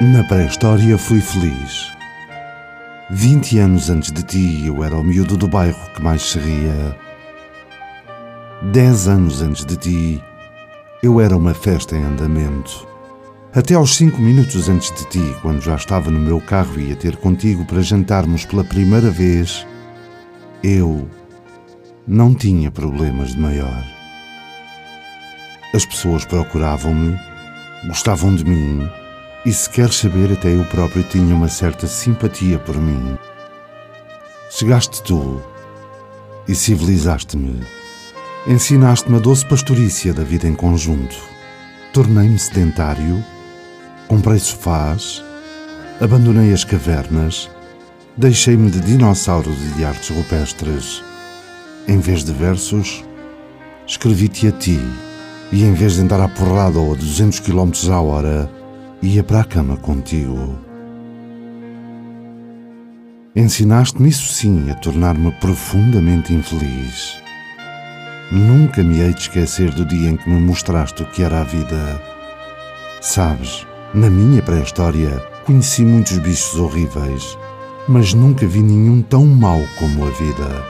Na pré-história fui feliz. Vinte anos antes de ti eu era o miúdo do bairro que mais se ria. Dez anos antes de ti eu era uma festa em andamento. Até aos cinco minutos antes de ti, quando já estava no meu carro e ia ter contigo para jantarmos pela primeira vez, eu não tinha problemas de maior. As pessoas procuravam-me, gostavam de mim e se quer saber, até eu próprio tinha uma certa simpatia por mim. Chegaste tu e civilizaste-me. Ensinaste-me a doce pastorícia da vida em conjunto. Tornei-me sedentário, comprei sofás, abandonei as cavernas, deixei-me de dinossauros e de artes rupestres. Em vez de versos, escrevi-te a ti, e em vez de andar à porrada ou a 200 km a hora, ia para a cama contigo. Ensinaste-me isso sim a tornar-me profundamente infeliz. Nunca me hei de esquecer do dia em que me mostraste o que era a vida. Sabes, na minha pré-história conheci muitos bichos horríveis, mas nunca vi nenhum tão mau como a vida.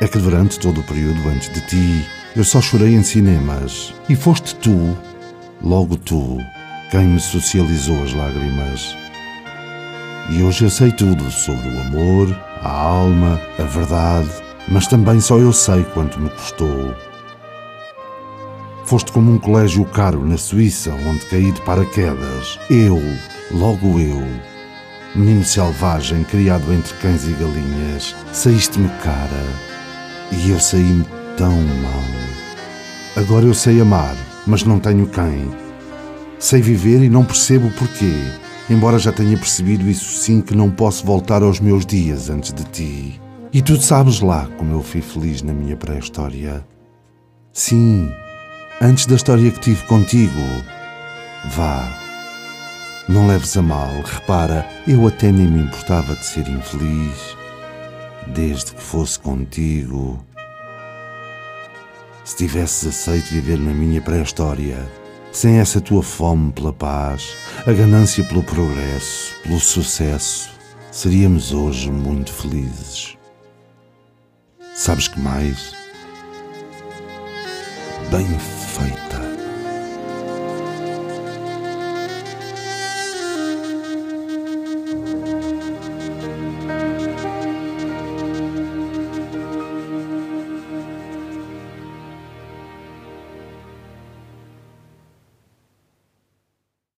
É que durante todo o período antes de ti, eu só chorei em cinemas e foste tu, logo tu, quem me socializou as lágrimas. E hoje eu sei tudo sobre o amor, a alma, a verdade, mas também só eu sei quanto me custou. Foste como um colégio caro na Suíça, onde caí de paraquedas. Eu, logo eu, menino selvagem criado entre cães e galinhas, saíste-me cara e eu saí-me tão mal. Agora eu sei amar, mas não tenho quem. Sei viver e não percebo porquê, embora já tenha percebido isso sim que não posso voltar aos meus dias antes de ti. E tu sabes lá como eu fui feliz na minha pré-história. Sim, antes da história que tive contigo. Vá, não leves a mal, repara, eu até nem me importava de ser infeliz, desde que fosse contigo. Se tivesses aceito viver na minha pré-história, sem essa tua fome pela paz, a ganância pelo progresso, pelo sucesso, seríamos hoje muito felizes. Sabes que mais? Bem feito.